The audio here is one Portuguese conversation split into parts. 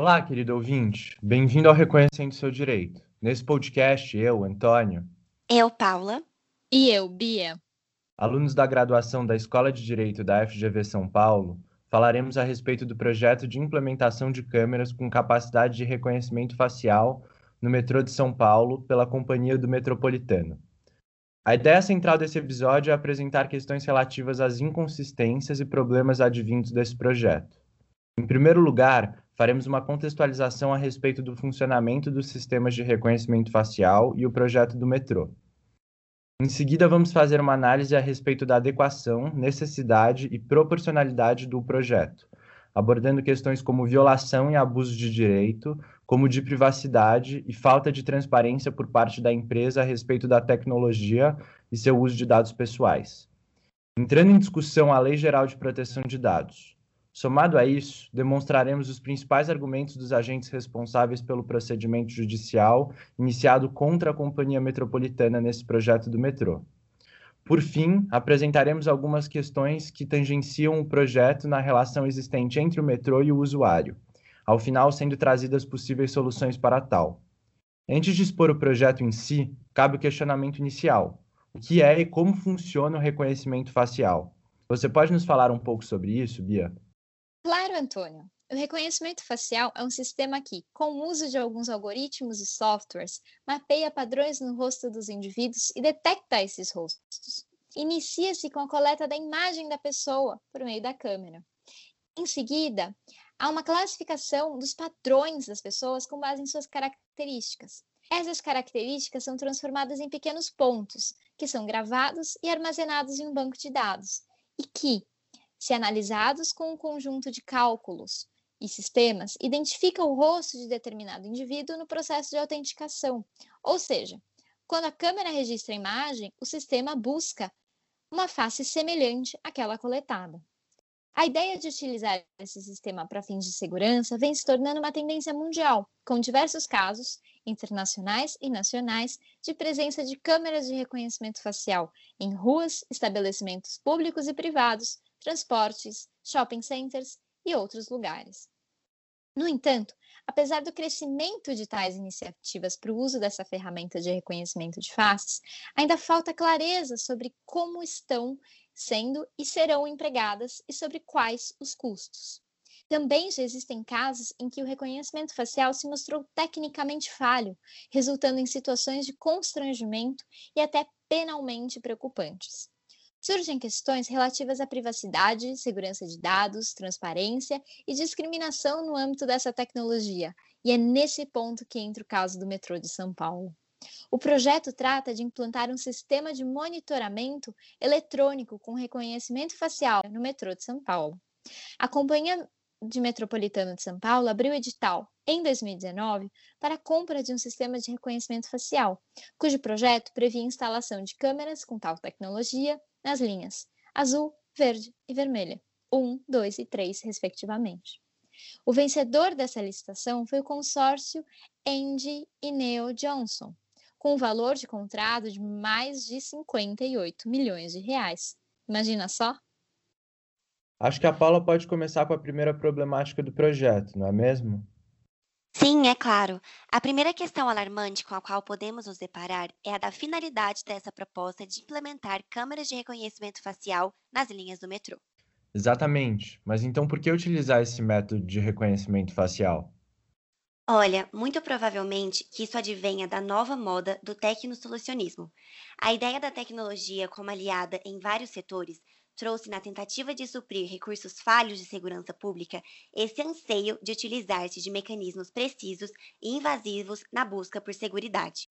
Olá, querido ouvinte. Bem-vindo ao Reconhecendo Seu Direito. Nesse podcast, eu, Antônio. Eu, Paula. E eu, Bia. Alunos da graduação da Escola de Direito da FGV São Paulo, falaremos a respeito do projeto de implementação de câmeras com capacidade de reconhecimento facial no metrô de São Paulo pela Companhia do Metropolitano. A ideia central desse episódio é apresentar questões relativas às inconsistências e problemas advindos desse projeto. Em primeiro lugar, faremos uma contextualização a respeito do funcionamento dos sistemas de reconhecimento facial e o projeto do metrô. Em seguida, vamos fazer uma análise a respeito da adequação, necessidade e proporcionalidade do projeto, abordando questões como violação e abuso de direito, como de privacidade e falta de transparência por parte da empresa a respeito da tecnologia e seu uso de dados pessoais. Entrando em discussão a Lei Geral de Proteção de Dados. Somado a isso, demonstraremos os principais argumentos dos agentes responsáveis pelo procedimento judicial iniciado contra a Companhia Metropolitana nesse projeto do metrô. Por fim, apresentaremos algumas questões que tangenciam o projeto na relação existente entre o metrô e o usuário ao final sendo trazidas possíveis soluções para tal. Antes de expor o projeto em si, cabe o questionamento inicial: o que é e como funciona o reconhecimento facial? Você pode nos falar um pouco sobre isso, Bia? Claro, Antônio. O reconhecimento facial é um sistema que, com o uso de alguns algoritmos e softwares, mapeia padrões no rosto dos indivíduos e detecta esses rostos. Inicia-se com a coleta da imagem da pessoa por meio da câmera. Em seguida, há uma classificação dos padrões das pessoas com base em suas características. Essas características são transformadas em pequenos pontos, que são gravados e armazenados em um banco de dados, e que, se analisados com um conjunto de cálculos e sistemas, identificam o rosto de determinado indivíduo no processo de autenticação. Ou seja, quando a câmera registra a imagem, o sistema busca uma face semelhante àquela coletada. A ideia de utilizar esse sistema para fins de segurança vem se tornando uma tendência mundial, com diversos casos, internacionais e nacionais, de presença de câmeras de reconhecimento facial em ruas, estabelecimentos públicos e privados, transportes, shopping centers e outros lugares. No entanto, apesar do crescimento de tais iniciativas para o uso dessa ferramenta de reconhecimento de faces, ainda falta clareza sobre como estão sendo e serão empregadas e sobre quais os custos. Também já existem casos em que o reconhecimento facial se mostrou tecnicamente falho, resultando em situações de constrangimento e até penalmente preocupantes. Surgem questões relativas à privacidade, segurança de dados, transparência e discriminação no âmbito dessa tecnologia, e é nesse ponto que entra o caso do metrô de São Paulo. O projeto trata de implantar um sistema de monitoramento eletrônico com reconhecimento facial no metrô de São Paulo. A Companhia de Metropolitano de São Paulo abriu edital em 2019 para a compra de um sistema de reconhecimento facial, cujo projeto previa a instalação de câmeras com tal tecnologia nas linhas azul, verde e vermelha, 1, 2 e 3, respectivamente. O vencedor dessa licitação foi o consórcio Andy e Neo Johnson, com um valor de contrato de mais de 58 milhões de reais. Imagina só? Acho que a Paula pode começar com a primeira problemática do projeto, não é mesmo? Sim, é claro. A primeira questão alarmante com a qual podemos nos deparar é a da finalidade dessa proposta de implementar câmeras de reconhecimento facial nas linhas do metrô. Exatamente. Mas então por que utilizar esse método de reconhecimento facial? Olha, muito provavelmente que isso advenha da nova moda do tecnosolucionismo. A ideia da tecnologia como aliada em vários setores trouxe, na tentativa de suprir recursos falhos de segurança pública, esse anseio de utilizar-se de mecanismos precisos e invasivos na busca por seguridade.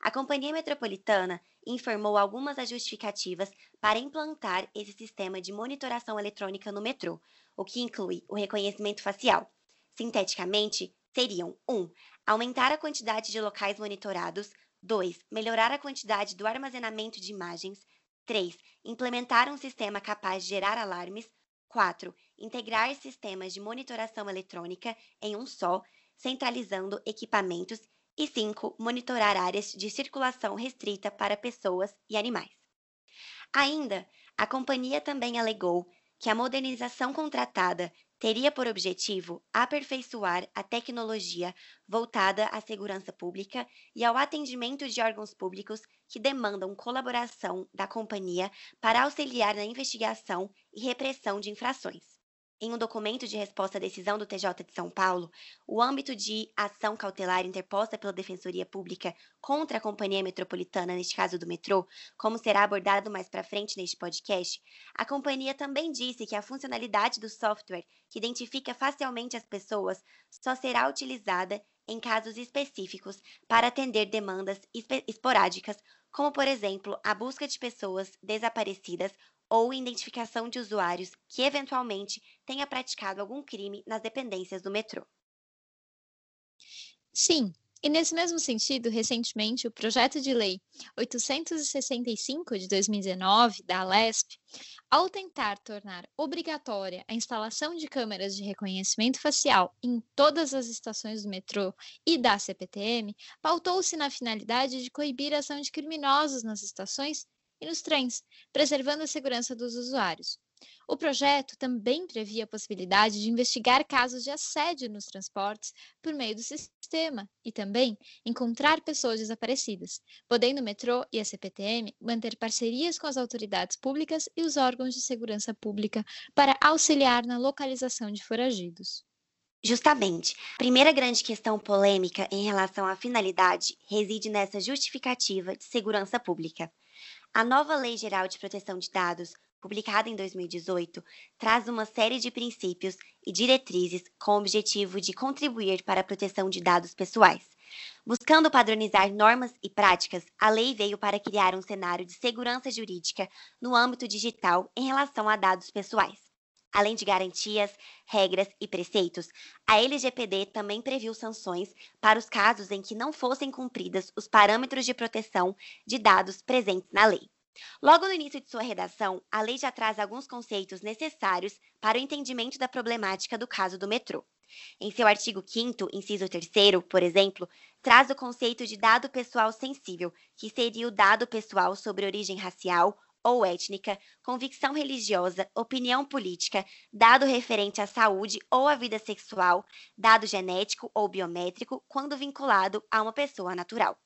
A Companhia Metropolitana informou algumas das justificativas para implantar esse sistema de monitoração eletrônica no metrô, o que inclui o reconhecimento facial. Sinteticamente, seriam 1. Um, aumentar a quantidade de locais monitorados. 2. Melhorar a quantidade do armazenamento de imagens. 3. Implementar um sistema capaz de gerar alarmes. 4. Integrar sistemas de monitoração eletrônica em um só, centralizando equipamentos. E 5. Monitorar áreas de circulação restrita para pessoas e animais. Ainda, a companhia também alegou que a modernização contratada teria por objetivo aperfeiçoar a tecnologia voltada à segurança pública e ao atendimento de órgãos públicos que demandam colaboração da companhia para auxiliar na investigação e repressão de infrações. Em um documento de resposta à decisão do TJ de São Paulo, o âmbito de ação cautelar interposta pela Defensoria Pública contra a Companhia Metropolitana, neste caso do metrô, como será abordado mais para frente neste podcast, a companhia também disse que a funcionalidade do software que identifica facialmente as pessoas só será utilizada em casos específicos para atender demandas esporádicas, como, por exemplo, a busca de pessoas desaparecidas ou identificação de usuários que eventualmente tenha praticado algum crime nas dependências do metrô. Sim, e nesse mesmo sentido, recentemente, o projeto de lei 865 de 2019 da Alesp, ao tentar tornar obrigatória a instalação de câmeras de reconhecimento facial em todas as estações do metrô e da CPTM, pautou-se na finalidade de coibir a ação de criminosos nas estações e nos trens, preservando a segurança dos usuários. O projeto também previa a possibilidade de investigar casos de assédio nos transportes por meio do sistema e também encontrar pessoas desaparecidas, podendo o metrô e a CPTM manter parcerias com as autoridades públicas e os órgãos de segurança pública para auxiliar na localização de foragidos. Justamente, a primeira grande questão polêmica em relação à finalidade reside nessa justificativa de segurança pública. A nova Lei Geral de Proteção de Dados, publicada em 2018, traz uma série de princípios e diretrizes com o objetivo de contribuir para a proteção de dados pessoais. Buscando padronizar normas e práticas, a lei veio para criar um cenário de segurança jurídica no âmbito digital em relação a dados pessoais. Além de garantias, regras e preceitos, a LGPD também previu sanções para os casos em que não fossem cumpridas os parâmetros de proteção de dados presentes na lei. Logo no início de sua redação, a lei já traz alguns conceitos necessários para o entendimento da problemática do caso do metrô. Em seu artigo 5, inciso 3, por exemplo, traz o conceito de dado pessoal sensível, que seria o dado pessoal sobre origem racial ou étnica, convicção religiosa, opinião política, dado referente à saúde ou à vida sexual, dado genético ou biométrico, quando vinculado a uma pessoa natural.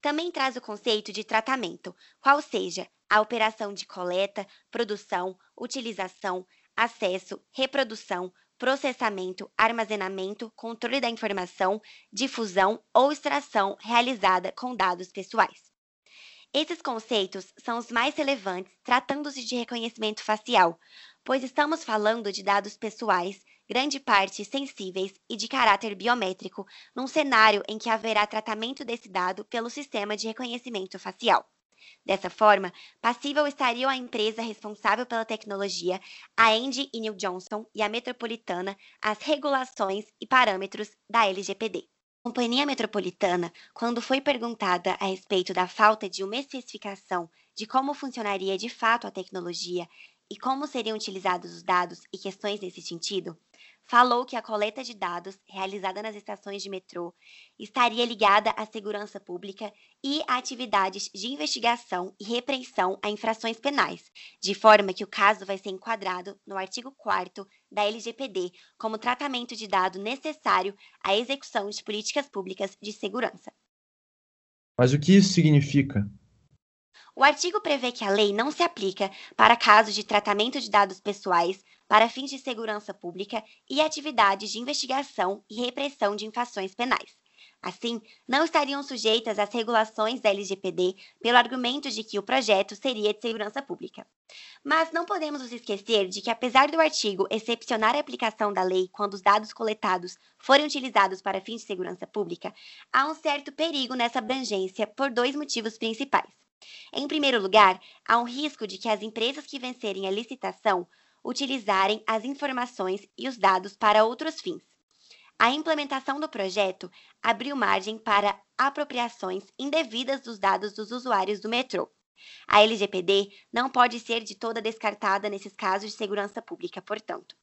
Também traz o conceito de tratamento, qual seja a operação de coleta, produção, utilização, acesso, reprodução, processamento, armazenamento, controle da informação, difusão ou extração realizada com dados pessoais. Esses conceitos são os mais relevantes tratando-se de reconhecimento facial, pois estamos falando de dados pessoais, grande parte sensíveis e de caráter biométrico, num cenário em que haverá tratamento desse dado pelo sistema de reconhecimento facial. Dessa forma, passível estariam a empresa responsável pela tecnologia, a Andy e New Johnson e a Metropolitana, as regulações e parâmetros da LGPD. Companhia Metropolitana, quando foi perguntada a respeito da falta de uma especificação de como funcionaria de fato a tecnologia e como seriam utilizados os dados e questões nesse sentido, falou que a coleta de dados realizada nas estações de metrô estaria ligada à segurança pública e a atividades de investigação e repreensão a infrações penais, de forma que o caso vai ser enquadrado no artigo 4 da LGPD como tratamento de dado necessário à execução de políticas públicas de segurança. Mas o que isso significa? O artigo prevê que a lei não se aplica para casos de tratamento de dados pessoais para fins de segurança pública e atividades de investigação e repressão de infrações penais. Assim, não estariam sujeitas às regulações da LGPD pelo argumento de que o projeto seria de segurança pública. Mas não podemos nos esquecer de que, apesar do artigo excepcionar a aplicação da lei quando os dados coletados forem utilizados para fins de segurança pública, há um certo perigo nessa abrangência por dois motivos principais. Em primeiro lugar, há um risco de que as empresas que vencerem a licitação utilizarem as informações e os dados para outros fins. A implementação do projeto abriu margem para apropriações indevidas dos dados dos usuários do metrô. A LGPD não pode ser de toda descartada nesses casos de segurança pública, portanto.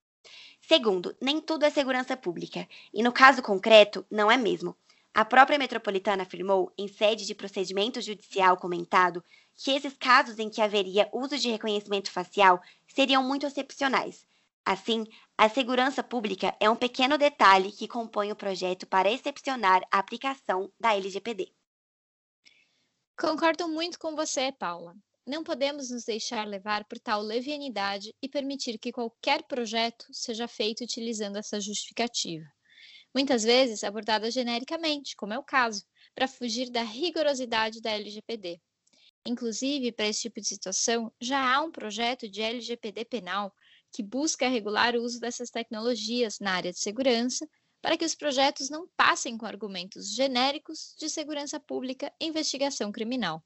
Segundo, nem tudo é segurança pública, e no caso concreto, não é mesmo. A própria metropolitana afirmou, em sede de procedimento judicial comentado, que esses casos em que haveria uso de reconhecimento facial seriam muito excepcionais. Assim, a segurança pública é um pequeno detalhe que compõe o projeto para excepcionar a aplicação da LGPD. Concordo muito com você, Paula. Não podemos nos deixar levar por tal levianidade e permitir que qualquer projeto seja feito utilizando essa justificativa. Muitas vezes abordada genericamente, como é o caso, para fugir da rigorosidade da LGPD. Inclusive, para esse tipo de situação, já há um projeto de LGPD penal que busca regular o uso dessas tecnologias na área de segurança, para que os projetos não passem com argumentos genéricos de segurança pública e investigação criminal.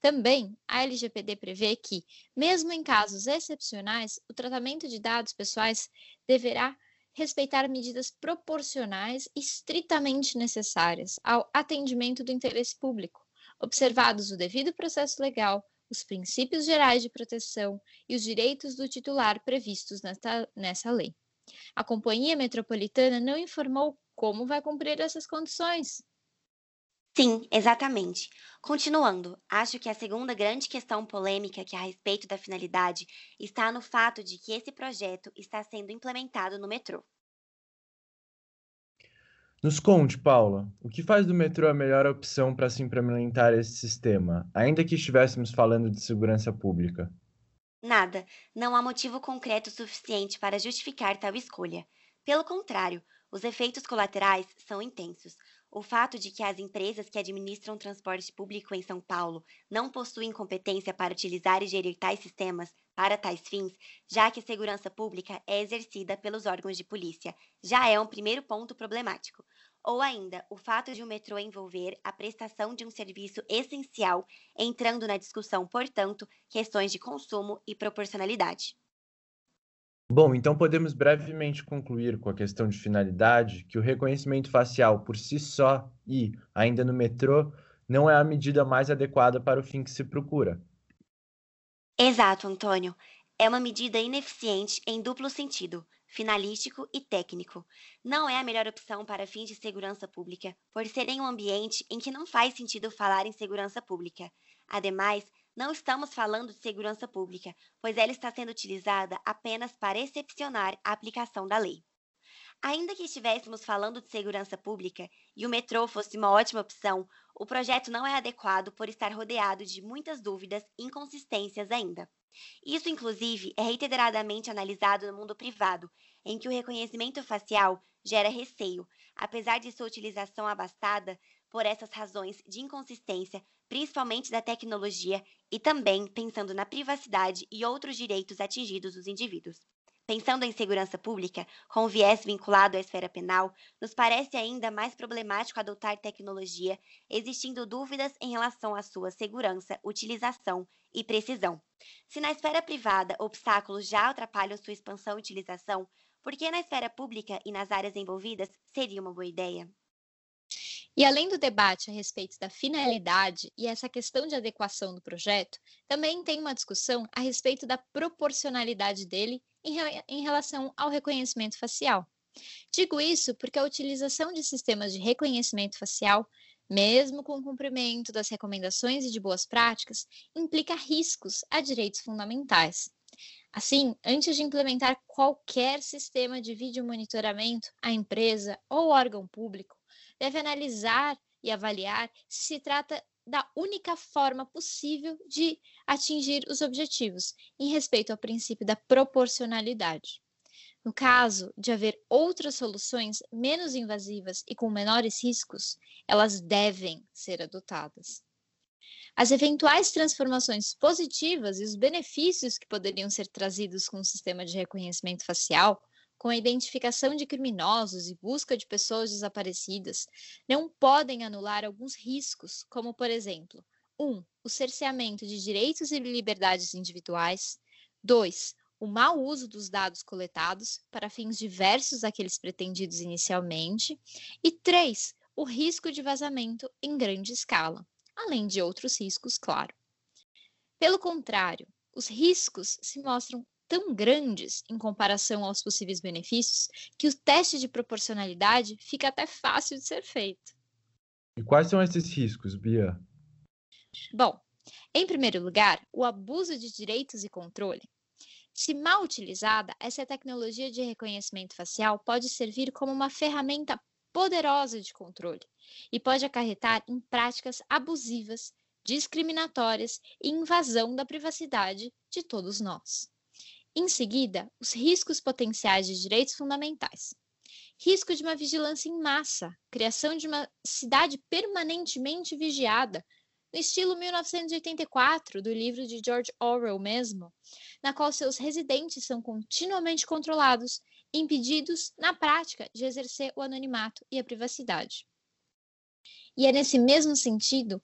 Também, a LGPD prevê que, mesmo em casos excepcionais, o tratamento de dados pessoais deverá respeitar medidas proporcionais estritamente necessárias ao atendimento do interesse público, observados o devido processo legal, os princípios gerais de proteção e os direitos do titular previstos nesta, nessa lei. A Companhia Metropolitana não informou como vai cumprir essas condições. Sim, exatamente. Continuando, acho que a segunda grande questão polêmica que a respeito da finalidade está no fato de que esse projeto está sendo implementado no metrô. Nos conte, Paula, o que faz do metrô a melhor opção para se implementar esse sistema, ainda que estivéssemos falando de segurança pública? Nada, não há motivo concreto suficiente para justificar tal escolha. Pelo contrário, os efeitos colaterais são intensos. O fato de que as empresas que administram transporte público em São Paulo não possuem competência para utilizar e gerir tais sistemas para tais fins, já que a segurança pública é exercida pelos órgãos de polícia, já é um primeiro ponto problemático. Ou ainda, o fato de o metrô envolver a prestação de um serviço essencial, entrando na discussão, portanto, questões de consumo e proporcionalidade. Bom, então podemos brevemente concluir com a questão de finalidade que o reconhecimento facial por si só e, ainda no metrô, não é a medida mais adequada para o fim que se procura. Exato, Antônio. É uma medida ineficiente em duplo sentido, finalístico e técnico. Não é a melhor opção para fins de segurança pública, por ser em um ambiente em que não faz sentido falar em segurança pública. Ademais, não estamos falando de segurança pública, pois ela está sendo utilizada apenas para excepcionar a aplicação da lei. Ainda que estivéssemos falando de segurança pública e o metrô fosse uma ótima opção, o projeto não é adequado por estar rodeado de muitas dúvidas e inconsistências ainda. Isso, inclusive, é reiteradamente analisado no mundo privado, em que o reconhecimento facial gera receio, apesar de sua utilização abastada por essas razões de inconsistência, principalmente da tecnologia, e também pensando na privacidade e outros direitos atingidos dos indivíduos. Pensando em segurança pública, com viés vinculado à esfera penal, nos parece ainda mais problemático adotar tecnologia, existindo dúvidas em relação à sua segurança, utilização e precisão. Se na esfera privada obstáculos já atrapalham sua expansão e utilização, por que na esfera pública e nas áreas envolvidas seria uma boa ideia? E além do debate a respeito da finalidade e essa questão de adequação do projeto, também tem uma discussão a respeito da proporcionalidade dele em, em relação ao reconhecimento facial. Digo isso porque a utilização de sistemas de reconhecimento facial, mesmo com o cumprimento das recomendações e de boas práticas, implica riscos a direitos fundamentais. Assim, antes de implementar qualquer sistema de vídeo monitoramento, a empresa ou órgão público deve analisar e avaliar se se trata da única forma possível de atingir os objetivos, em respeito ao princípio da proporcionalidade. No caso de haver outras soluções menos invasivas e com menores riscos, elas devem ser adotadas. As eventuais transformações positivas e os benefícios que poderiam ser trazidos com o sistema de reconhecimento facial com a identificação de criminosos e busca de pessoas desaparecidas, não podem anular alguns riscos, como, por exemplo, 1. Um, o cerceamento de direitos e liberdades individuais. 2. O mau uso dos dados coletados para fins diversos daqueles pretendidos inicialmente. E 3. O risco de vazamento em grande escala, além de outros riscos, claro. Pelo contrário, os riscos se mostram tão grandes em comparação aos possíveis benefícios que o teste de proporcionalidade fica até fácil de ser feito. E quais são esses riscos, Bia? Bom, em primeiro lugar, o abuso de direitos e controle. Se mal utilizada, essa tecnologia de reconhecimento facial pode servir como uma ferramenta poderosa de controle e pode acarretar em práticas abusivas, discriminatórias e invasão da privacidade de todos nós. Em seguida, os riscos potenciais de direitos fundamentais. Risco de uma vigilância em massa, criação de uma cidade permanentemente vigiada, no estilo 1984 do livro de George Orwell mesmo, na qual seus residentes são continuamente controlados, impedidos, na prática, de exercer o anonimato e a privacidade. E é nesse mesmo sentido,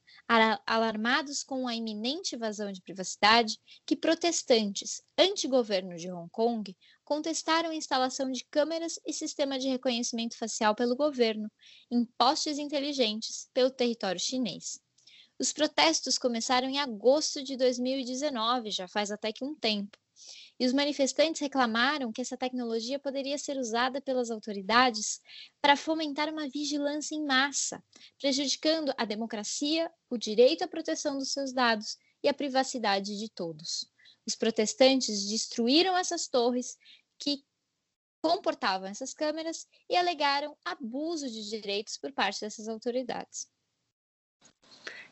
alarmados com a iminente invasão de privacidade, que protestantes anti-governo de Hong Kong contestaram a instalação de câmeras e sistema de reconhecimento facial pelo governo em postes inteligentes pelo território chinês. Os protestos começaram em agosto de 2019, já faz até que um tempo. E os manifestantes reclamaram que essa tecnologia poderia ser usada pelas autoridades para fomentar uma vigilância em massa, prejudicando a democracia, o direito à proteção dos seus dados e a privacidade de todos. Os protestantes destruíram essas torres que comportavam essas câmeras e alegaram abuso de direitos por parte dessas autoridades.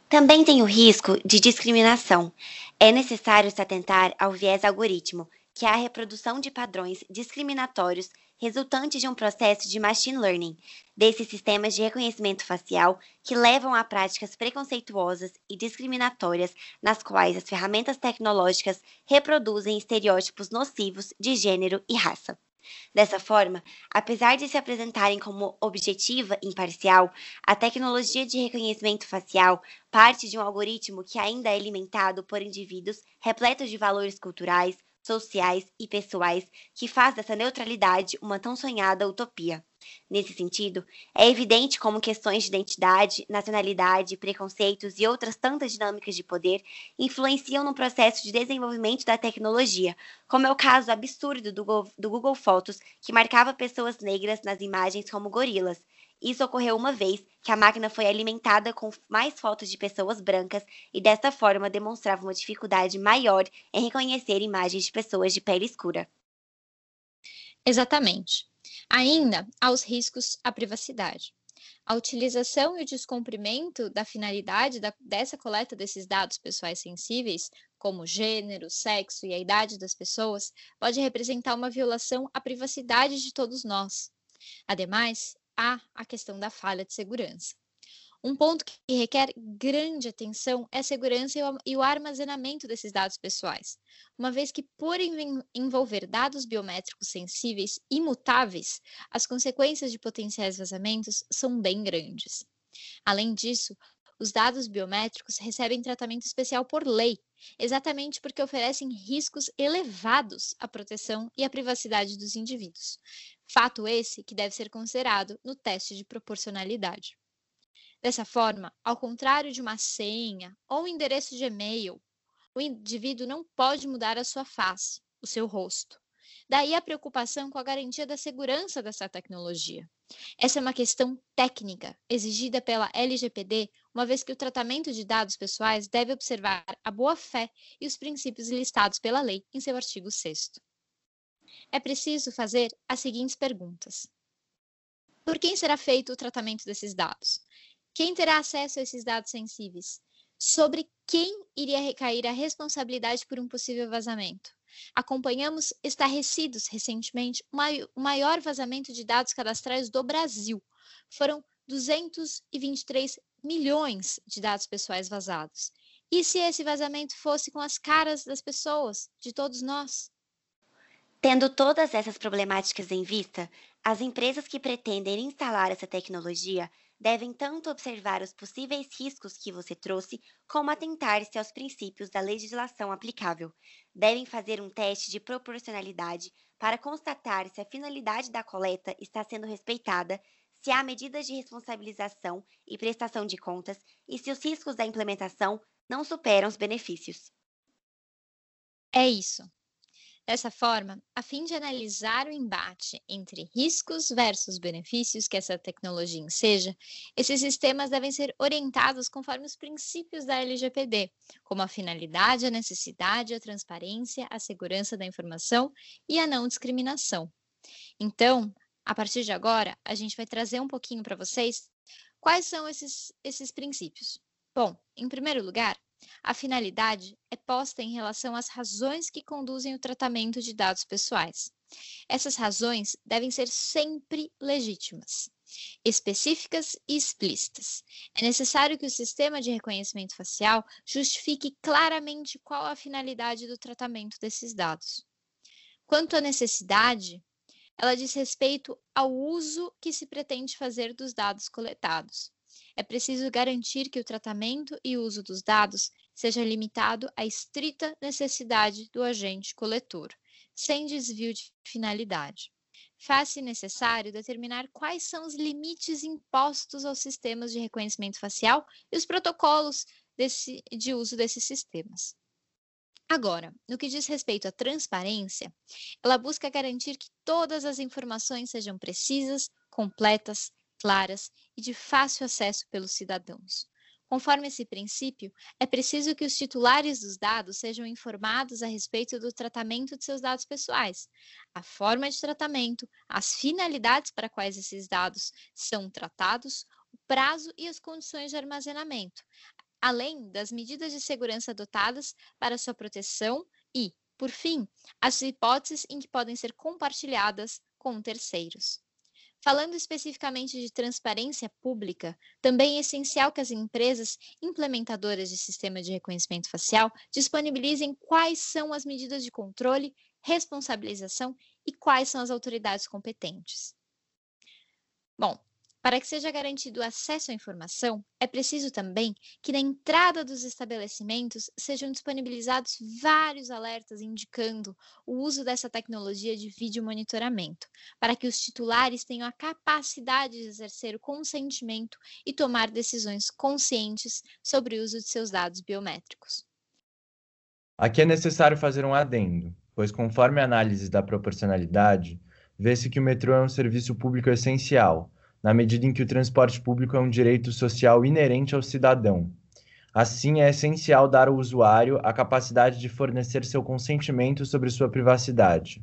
Também tem o risco de discriminação. É necessário se atentar ao viés algoritmo, que é a reprodução de padrões discriminatórios resultantes de um processo de machine learning, desses sistemas de reconhecimento facial que levam a práticas preconceituosas e discriminatórias, nas quais as ferramentas tecnológicas reproduzem estereótipos nocivos de gênero e raça. Dessa forma, apesar de se apresentarem como objetiva e imparcial, a tecnologia de reconhecimento facial parte de um algoritmo que ainda é alimentado por indivíduos repletos de valores culturais, sociais e pessoais que faz dessa neutralidade uma tão sonhada utopia. Nesse sentido, é evidente como questões de identidade, nacionalidade, preconceitos e outras tantas dinâmicas de poder influenciam no processo de desenvolvimento da tecnologia, como é o caso absurdo do, do Google Fotos, que marcava pessoas negras nas imagens como gorilas, isso ocorreu uma vez que a máquina foi alimentada com mais fotos de pessoas brancas e dessa forma demonstrava uma dificuldade maior em reconhecer imagens de pessoas de pele escura. Exatamente. Ainda há os riscos à privacidade. A utilização e o descumprimento da finalidade da, dessa coleta desses dados pessoais sensíveis, como gênero, sexo e a idade das pessoas, pode representar uma violação à privacidade de todos nós. Ademais, há a questão da falha de segurança. Um ponto que requer grande atenção é a segurança e o armazenamento desses dados pessoais, uma vez que, por envolver dados biométricos sensíveis imutáveis, as consequências de potenciais vazamentos são bem grandes. Além disso, os dados biométricos recebem tratamento especial por lei, exatamente porque oferecem riscos elevados à proteção e à privacidade dos indivíduos. Fato esse que deve ser considerado no teste de proporcionalidade. Dessa forma, ao contrário de uma senha ou endereço de e-mail, o indivíduo não pode mudar a sua face, o seu rosto. Daí a preocupação com a garantia da segurança dessa tecnologia. Essa é uma questão técnica exigida pela LGPD, uma vez que o tratamento de dados pessoais deve observar a boa-fé e os princípios listados pela lei em seu artigo 6. É preciso fazer as seguintes perguntas: Por quem será feito o tratamento desses dados? Quem terá acesso a esses dados sensíveis? Sobre quem iria recair a responsabilidade por um possível vazamento? Acompanhamos estarrecidos recentemente o maior vazamento de dados cadastrais do Brasil. Foram 223 milhões de dados pessoais vazados. E se esse vazamento fosse com as caras das pessoas, de todos nós? Tendo todas essas problemáticas em vista, as empresas que pretendem instalar essa tecnologia devem tanto observar os possíveis riscos que você trouxe, como atentar-se aos princípios da legislação aplicável. Devem fazer um teste de proporcionalidade para constatar se a finalidade da coleta está sendo respeitada, se há medidas de responsabilização e prestação de contas e se os riscos da implementação não superam os benefícios. É isso. Dessa forma, a fim de analisar o embate entre riscos versus benefícios que essa tecnologia enseja, esses sistemas devem ser orientados conforme os princípios da LGPD, como a finalidade, a necessidade, a transparência, a segurança da informação e a não discriminação. Então, a partir de agora, a gente vai trazer um pouquinho para vocês quais são esses, esses princípios. Bom, em primeiro lugar, a finalidade é posta em relação às razões que conduzem o tratamento de dados pessoais. Essas razões devem ser sempre legítimas, específicas e explícitas. É necessário que o sistema de reconhecimento facial justifique claramente qual a finalidade do tratamento desses dados. Quanto à necessidade, ela diz respeito ao uso que se pretende fazer dos dados coletados é preciso garantir que o tratamento e uso dos dados seja limitado à estrita necessidade do agente coletor, sem desvio de finalidade. Faz-se necessário determinar quais são os limites impostos aos sistemas de reconhecimento facial e os protocolos desse, de uso desses sistemas. Agora, no que diz respeito à transparência, ela busca garantir que todas as informações sejam precisas, completas, claras e de fácil acesso pelos cidadãos. Conforme esse princípio, é preciso que os titulares dos dados sejam informados a respeito do tratamento de seus dados pessoais, a forma de tratamento, as finalidades para quais esses dados são tratados, o prazo e as condições de armazenamento, além das medidas de segurança adotadas para sua proteção e, por fim, as hipóteses em que podem ser compartilhadas com terceiros. Falando especificamente de transparência pública, também é essencial que as empresas implementadoras de sistema de reconhecimento facial disponibilizem quais são as medidas de controle, responsabilização e quais são as autoridades competentes. Bom, para que seja garantido o acesso à informação, é preciso também que na entrada dos estabelecimentos sejam disponibilizados vários alertas indicando o uso dessa tecnologia de vídeo monitoramento, para que os titulares tenham a capacidade de exercer o consentimento e tomar decisões conscientes sobre o uso de seus dados biométricos. Aqui é necessário fazer um adendo, pois conforme a análise da proporcionalidade, vê-se que o metrô é um serviço público essencial na medida em que o transporte público é um direito social inerente ao cidadão. Assim, é essencial dar ao usuário a capacidade de fornecer seu consentimento sobre sua privacidade.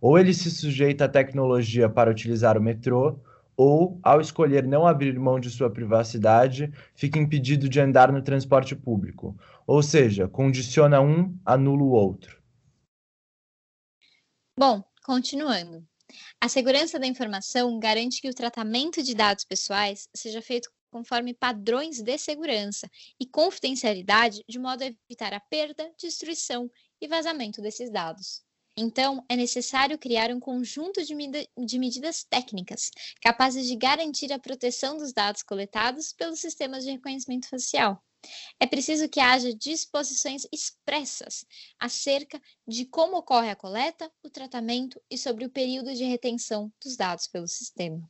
Ou ele se sujeita à tecnologia para utilizar o metrô, ou, ao escolher não abrir mão de sua privacidade, fica impedido de andar no transporte público. Ou seja, condiciona um, anula o outro. Bom, continuando. A segurança da informação garante que o tratamento de dados pessoais seja feito conforme padrões de segurança e confidencialidade, de modo a evitar a perda, destruição e vazamento desses dados. Então, é necessário criar um conjunto de, med de, medidas técnicas capazes de garantir a proteção dos dados coletados pelos sistemas de reconhecimento facial. É preciso que haja disposições expressas acerca de como ocorre a coleta, o tratamento e sobre o período de retenção dos dados pelo sistema.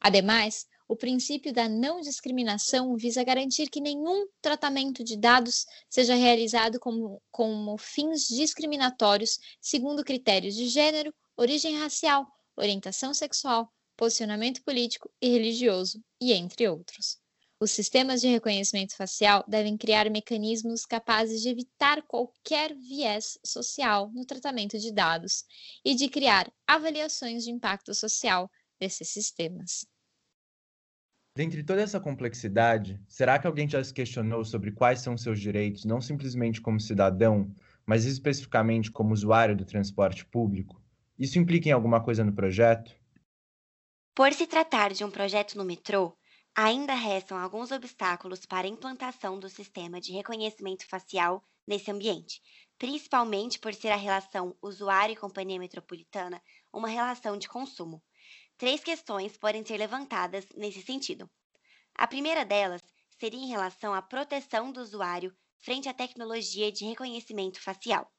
Ademais, o princípio da não discriminação visa garantir que nenhum tratamento de dados seja realizado como, como fins discriminatórios segundo critérios de gênero, origem racial, orientação sexual, posicionamento político e religioso, e entre outros. Os sistemas de reconhecimento facial devem criar mecanismos capazes de evitar qualquer viés social no tratamento de dados e de criar avaliações de impacto social desses sistemas. Dentre toda essa complexidade, será que alguém já se questionou sobre quais são seus direitos, não simplesmente como cidadão, mas especificamente como usuário do transporte público? Isso implica em alguma coisa no projeto? Por se tratar de um projeto no metrô, Ainda restam alguns obstáculos para a implantação do sistema de reconhecimento facial nesse ambiente, principalmente por ser a relação usuário e companhia metropolitana uma relação de consumo. Três questões podem ser levantadas nesse sentido. A primeira delas seria em relação à proteção do usuário frente à tecnologia de reconhecimento facial.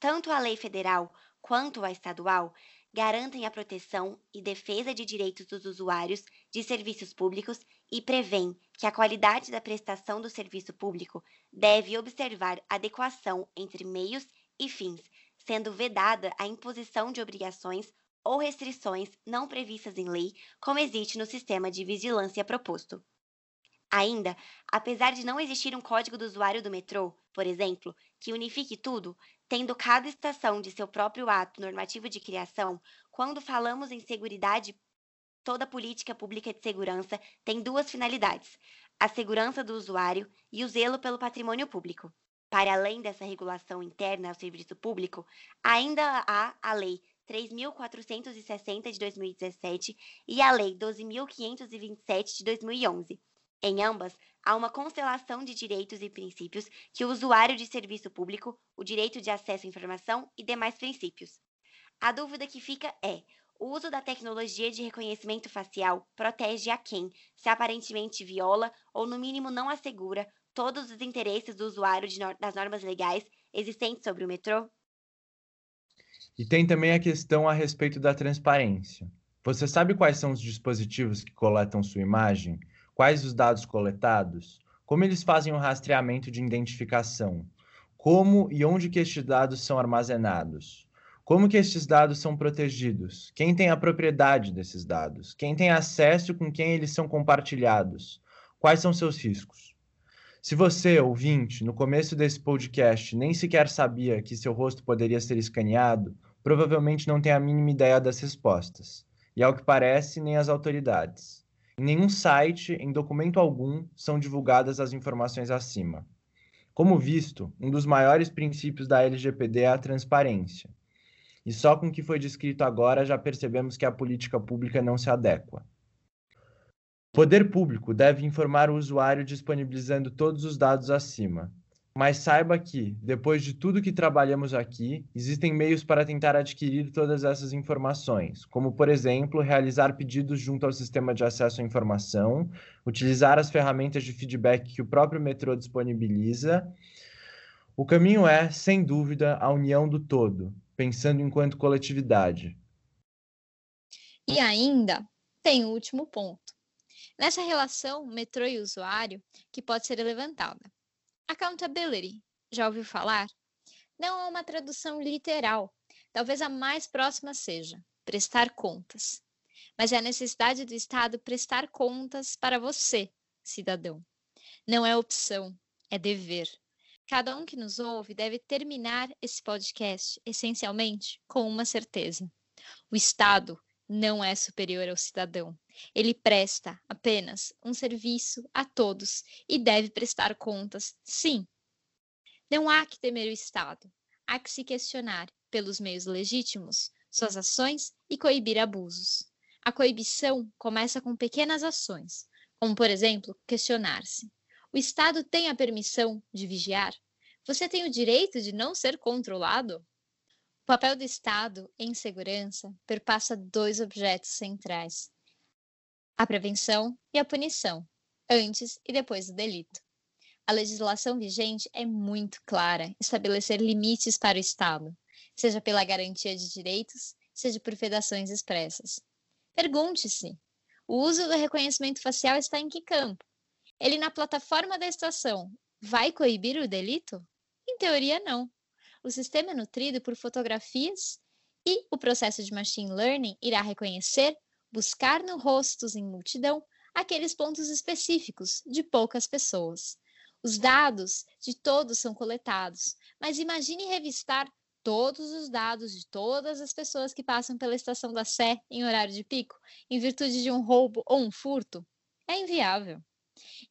Tanto a lei federal quanto a estadual garantem a proteção e defesa de direitos dos usuários de serviços públicos e prevêem que a qualidade da prestação do serviço público deve observar adequação entre meios e fins, sendo vedada a imposição de obrigações ou restrições não previstas em lei, como existe no sistema de vigilância proposto. Ainda, apesar de não existir um código do usuário do metrô, por exemplo, que unifique tudo, tendo cada estação de seu próprio ato normativo de criação, quando falamos em seguridade, toda política pública de segurança tem duas finalidades: a segurança do usuário e o zelo pelo patrimônio público. Para além dessa regulação interna ao serviço público, ainda há a Lei 3.460 de 2017 e a Lei 12.527 de 2011. Em ambas, há uma constelação de direitos e princípios que o usuário de serviço público, o direito de acesso à informação e demais princípios. A dúvida que fica é: o uso da tecnologia de reconhecimento facial protege a quem, se aparentemente viola ou, no mínimo, não assegura todos os interesses do usuário no das normas legais existentes sobre o metrô? E tem também a questão a respeito da transparência. Você sabe quais são os dispositivos que coletam sua imagem? Quais os dados coletados? Como eles fazem o rastreamento de identificação? Como e onde que estes dados são armazenados? Como que estes dados são protegidos? Quem tem a propriedade desses dados? Quem tem acesso com quem eles são compartilhados? Quais são seus riscos? Se você, ouvinte, no começo desse podcast nem sequer sabia que seu rosto poderia ser escaneado, provavelmente não tem a mínima ideia das respostas. E ao que parece, nem as autoridades. Em nenhum site, em documento algum, são divulgadas as informações acima. Como visto, um dos maiores princípios da LGPD é a transparência. E só com o que foi descrito agora já percebemos que a política pública não se adequa. O poder público deve informar o usuário disponibilizando todos os dados acima, mas saiba que, depois de tudo que trabalhamos aqui, existem meios para tentar adquirir todas essas informações, como, por exemplo, realizar pedidos junto ao sistema de acesso à informação, utilizar as ferramentas de feedback que o próprio metrô disponibiliza. O caminho é, sem dúvida, a união do todo, pensando enquanto coletividade. E ainda tem o último ponto. Nessa relação metrô e usuário, que pode ser levantada. Accountability, já ouviu falar? Não é uma tradução literal, talvez a mais próxima seja prestar contas. Mas é a necessidade do Estado prestar contas para você, cidadão. Não é opção, é dever. Cada um que nos ouve deve terminar esse podcast, essencialmente, com uma certeza: o Estado não é superior ao cidadão. Ele presta apenas um serviço a todos e deve prestar contas, sim. Não há que temer o Estado, há que se questionar, pelos meios legítimos, suas ações e coibir abusos. A coibição começa com pequenas ações, como, por exemplo, questionar-se: o Estado tem a permissão de vigiar? Você tem o direito de não ser controlado? O papel do Estado em segurança perpassa dois objetos centrais: a prevenção e a punição, antes e depois do delito. A legislação vigente é muito clara, estabelecer limites para o Estado, seja pela garantia de direitos, seja por vedações expressas. Pergunte-se: o uso do reconhecimento facial está em que campo? Ele na plataforma da estação vai coibir o delito? Em teoria, não. O sistema é nutrido por fotografias e o processo de machine learning irá reconhecer, buscar no rostos em multidão aqueles pontos específicos de poucas pessoas. Os dados de todos são coletados, mas imagine revistar todos os dados de todas as pessoas que passam pela estação da Sé em horário de pico, em virtude de um roubo ou um furto. É inviável.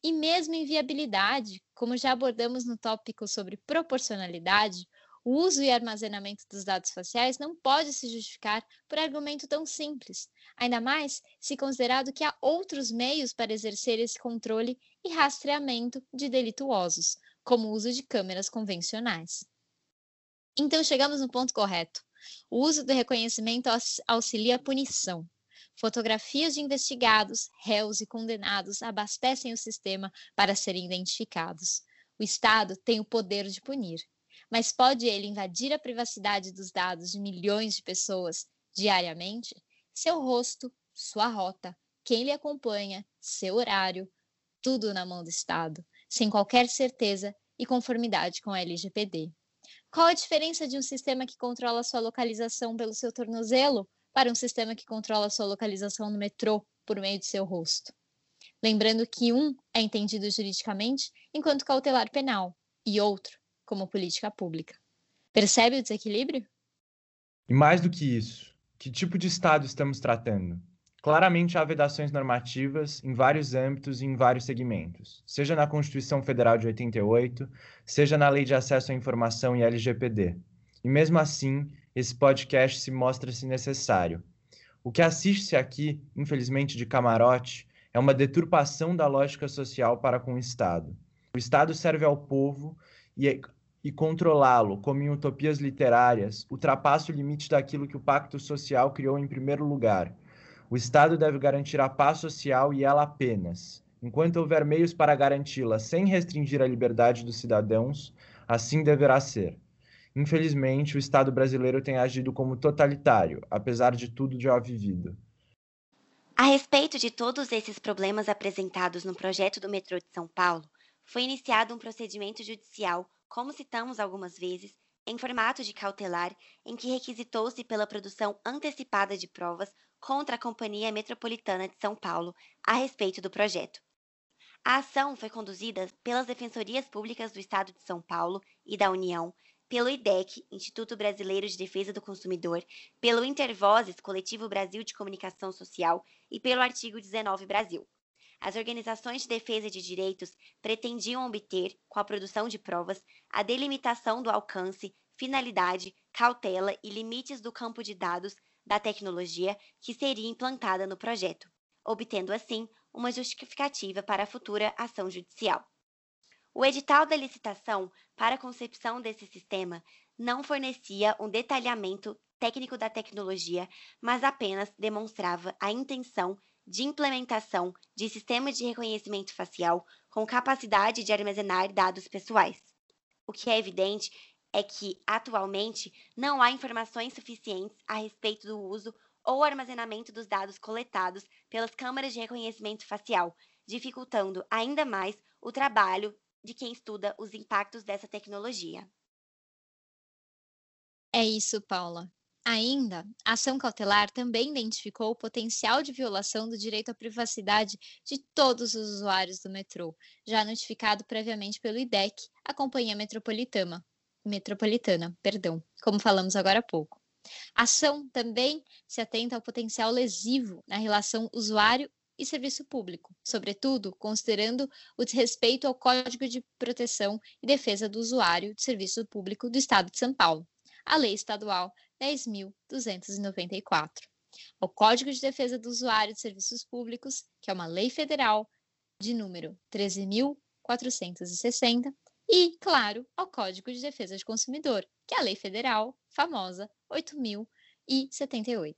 E mesmo em viabilidade, como já abordamos no tópico sobre proporcionalidade, o uso e armazenamento dos dados faciais não pode se justificar por argumento tão simples, ainda mais se considerado que há outros meios para exercer esse controle e rastreamento de delituosos, como o uso de câmeras convencionais. Então chegamos no ponto correto. O uso do reconhecimento auxilia a punição. Fotografias de investigados, réus e condenados abastecem o sistema para serem identificados. O Estado tem o poder de punir, mas pode ele invadir a privacidade dos dados de milhões de pessoas diariamente? Seu rosto, sua rota, quem lhe acompanha, seu horário, tudo na mão do Estado, sem qualquer certeza e conformidade com a LGPD. Qual a diferença de um sistema que controla sua localização pelo seu tornozelo para um sistema que controla sua localização no metrô por meio de seu rosto? Lembrando que um é entendido juridicamente enquanto cautelar penal e outro como política pública. Percebe o desequilíbrio? E mais do que isso, que tipo de Estado estamos tratando? Claramente há vedações normativas em vários âmbitos e em vários segmentos, seja na Constituição Federal de 88, seja na Lei de Acesso à Informação e LGPD. E mesmo assim, esse podcast se mostra-se necessário. O que assiste-se aqui, infelizmente de camarote, é uma deturpação da lógica social para com o Estado. O Estado serve ao povo e, e controlá-lo, como em utopias literárias, ultrapassa o limite daquilo que o pacto social criou em primeiro lugar – o Estado deve garantir a paz social e ela apenas. Enquanto houver meios para garanti-la sem restringir a liberdade dos cidadãos, assim deverá ser. Infelizmente, o Estado brasileiro tem agido como totalitário, apesar de tudo já vivido. A respeito de todos esses problemas apresentados no projeto do metrô de São Paulo, foi iniciado um procedimento judicial, como citamos algumas vezes, em formato de cautelar, em que requisitou-se pela produção antecipada de provas contra a Companhia Metropolitana de São Paulo a respeito do projeto. A ação foi conduzida pelas Defensorias Públicas do Estado de São Paulo e da União, pelo IDEC, Instituto Brasileiro de Defesa do Consumidor, pelo Intervozes, Coletivo Brasil de Comunicação Social e pelo Artigo 19 Brasil. As organizações de defesa de direitos pretendiam obter, com a produção de provas, a delimitação do alcance, finalidade, cautela e limites do campo de dados da tecnologia que seria implantada no projeto, obtendo assim uma justificativa para a futura ação judicial. O edital da licitação para a concepção desse sistema não fornecia um detalhamento técnico da tecnologia, mas apenas demonstrava a intenção de implementação de sistemas de reconhecimento facial com capacidade de armazenar dados pessoais. O que é evidente é que, atualmente, não há informações suficientes a respeito do uso ou armazenamento dos dados coletados pelas câmaras de reconhecimento facial, dificultando ainda mais o trabalho de quem estuda os impactos dessa tecnologia. É isso, Paula. Ainda, a ação cautelar também identificou o potencial de violação do direito à privacidade de todos os usuários do metrô, já notificado previamente pelo IDEC, a Companhia Metropolitana, metropolitana, perdão, como falamos agora há pouco. A ação também se atenta ao potencial lesivo na relação usuário e serviço público, sobretudo considerando o desrespeito ao Código de Proteção e Defesa do Usuário de Serviço Público do Estado de São Paulo, a Lei Estadual 10.294, ao Código de Defesa do Usuário de Serviços Públicos, que é uma lei federal de número 13.460, e, claro, ao Código de Defesa do Consumidor, que é a Lei Federal famosa 8.078.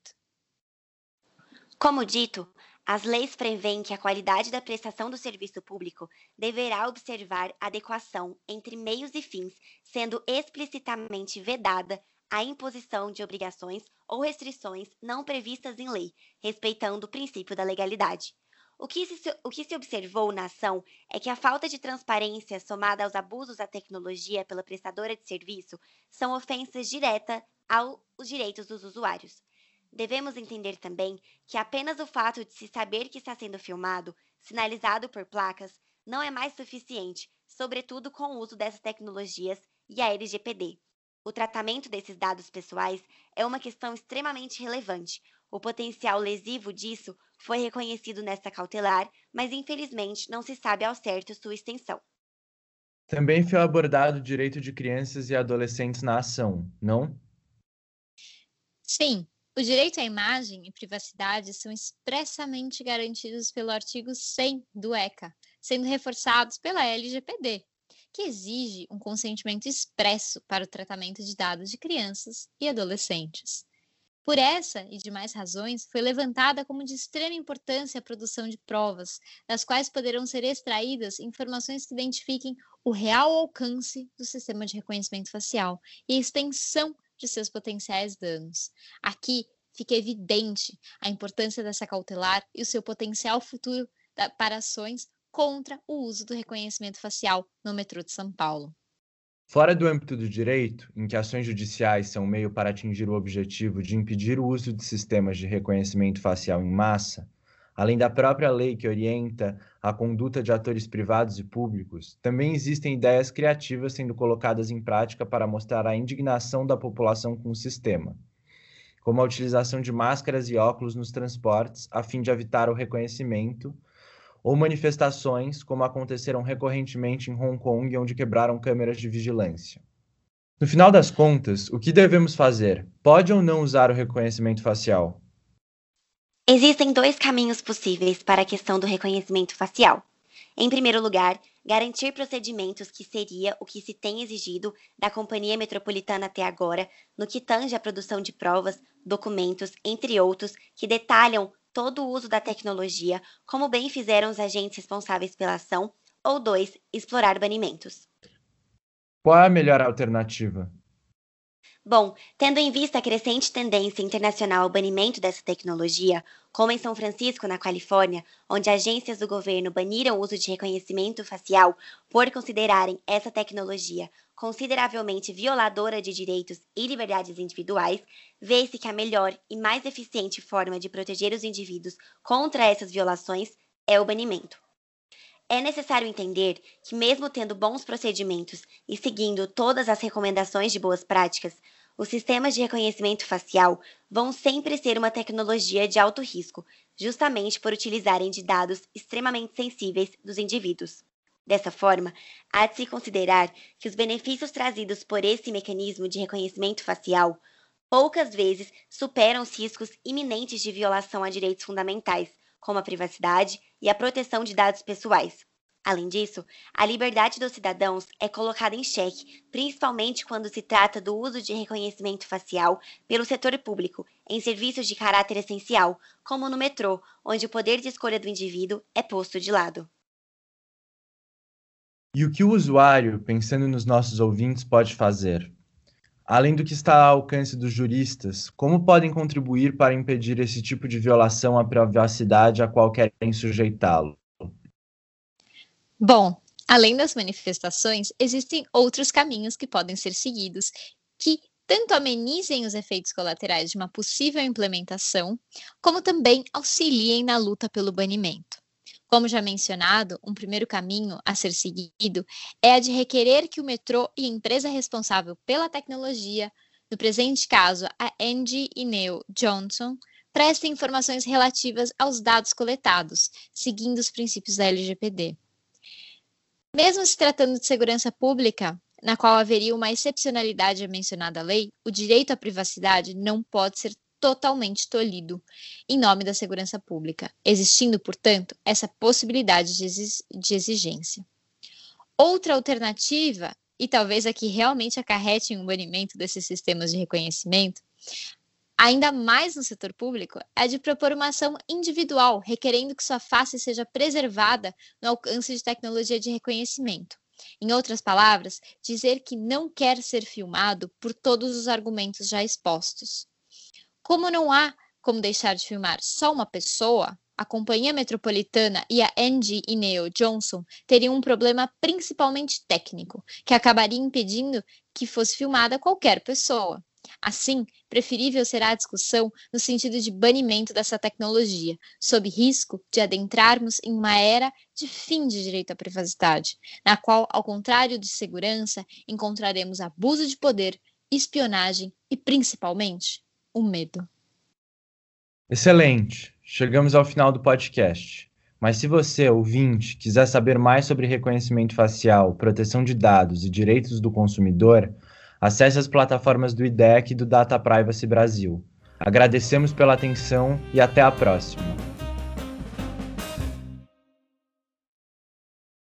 Como dito, as leis prevêem que a qualidade da prestação do serviço público deverá observar adequação entre meios e fins, sendo explicitamente vedada a imposição de obrigações ou restrições não previstas em lei, respeitando o princípio da legalidade. O que, se, o que se observou na ação é que a falta de transparência somada aos abusos da tecnologia pela prestadora de serviço são ofensas diretas aos direitos dos usuários. Devemos entender também que apenas o fato de se saber que está sendo filmado, sinalizado por placas, não é mais suficiente, sobretudo com o uso dessas tecnologias e a LGPD. O tratamento desses dados pessoais é uma questão extremamente relevante. O potencial lesivo disso foi reconhecido nesta cautelar, mas infelizmente não se sabe ao certo sua extensão. Também foi abordado o direito de crianças e adolescentes na ação, não? Sim, o direito à imagem e privacidade são expressamente garantidos pelo artigo 100 do ECA, sendo reforçados pela LGPD, que exige um consentimento expresso para o tratamento de dados de crianças e adolescentes. Por essa e demais razões, foi levantada como de extrema importância a produção de provas, das quais poderão ser extraídas informações que identifiquem o real alcance do sistema de reconhecimento facial e a extensão de seus potenciais danos. Aqui fica evidente a importância dessa cautelar e o seu potencial futuro para ações contra o uso do reconhecimento facial no metrô de São Paulo. Fora do âmbito do direito, em que ações judiciais são meio para atingir o objetivo de impedir o uso de sistemas de reconhecimento facial em massa, além da própria lei que orienta a conduta de atores privados e públicos, também existem ideias criativas sendo colocadas em prática para mostrar a indignação da população com o sistema, como a utilização de máscaras e óculos nos transportes a fim de evitar o reconhecimento ou manifestações, como aconteceram recorrentemente em Hong Kong, onde quebraram câmeras de vigilância. No final das contas, o que devemos fazer? Pode ou não usar o reconhecimento facial? Existem dois caminhos possíveis para a questão do reconhecimento facial. Em primeiro lugar, garantir procedimentos que seria o que se tem exigido da Companhia Metropolitana até agora, no que tange a produção de provas, documentos, entre outros, que detalham todo o uso da tecnologia, como bem fizeram os agentes responsáveis pela ação, ou dois, explorar banimentos. Qual é a melhor alternativa? Bom, tendo em vista a crescente tendência internacional ao banimento dessa tecnologia, como em São Francisco, na Califórnia, onde agências do governo baniram o uso de reconhecimento facial por considerarem essa tecnologia consideravelmente violadora de direitos e liberdades individuais, vê-se que a melhor e mais eficiente forma de proteger os indivíduos contra essas violações é o banimento. É necessário entender que, mesmo tendo bons procedimentos e seguindo todas as recomendações de boas práticas, os sistemas de reconhecimento facial vão sempre ser uma tecnologia de alto risco, justamente por utilizarem de dados extremamente sensíveis dos indivíduos. Dessa forma, há de se considerar que os benefícios trazidos por esse mecanismo de reconhecimento facial poucas vezes superam os riscos iminentes de violação a direitos fundamentais, como a privacidade e a proteção de dados pessoais. Além disso, a liberdade dos cidadãos é colocada em xeque, principalmente quando se trata do uso de reconhecimento facial pelo setor público em serviços de caráter essencial, como no metrô, onde o poder de escolha do indivíduo é posto de lado. E o que o usuário, pensando nos nossos ouvintes, pode fazer? Além do que está ao alcance dos juristas, como podem contribuir para impedir esse tipo de violação à privacidade a qual querem sujeitá-lo? Bom, além das manifestações, existem outros caminhos que podem ser seguidos que tanto amenizem os efeitos colaterais de uma possível implementação, como também auxiliem na luta pelo banimento. Como já mencionado, um primeiro caminho a ser seguido é a de requerer que o metrô e a empresa responsável pela tecnologia, no presente caso a Angie Ineo Johnson, prestem informações relativas aos dados coletados, seguindo os princípios da LGPD. Mesmo se tratando de segurança pública, na qual haveria uma excepcionalidade mencionada à lei, o direito à privacidade não pode ser totalmente tolhido em nome da segurança pública, existindo, portanto, essa possibilidade de exigência. Outra alternativa, e talvez a que realmente acarrete um banimento desses sistemas de reconhecimento, ainda mais no setor público, é de propor uma ação individual, requerendo que sua face seja preservada no alcance de tecnologia de reconhecimento. Em outras palavras, dizer que não quer ser filmado por todos os argumentos já expostos. Como não há como deixar de filmar só uma pessoa, a Companhia Metropolitana e a Angie Ineo Johnson teriam um problema principalmente técnico, que acabaria impedindo que fosse filmada qualquer pessoa. Assim, preferível será a discussão no sentido de banimento dessa tecnologia, sob risco de adentrarmos em uma era de fim de direito à privacidade, na qual, ao contrário de segurança, encontraremos abuso de poder, espionagem e, principalmente, o medo. Excelente! Chegamos ao final do podcast. Mas se você, ouvinte, quiser saber mais sobre reconhecimento facial, proteção de dados e direitos do consumidor, acesse as plataformas do IDEC e do Data Privacy Brasil. Agradecemos pela atenção e até a próxima.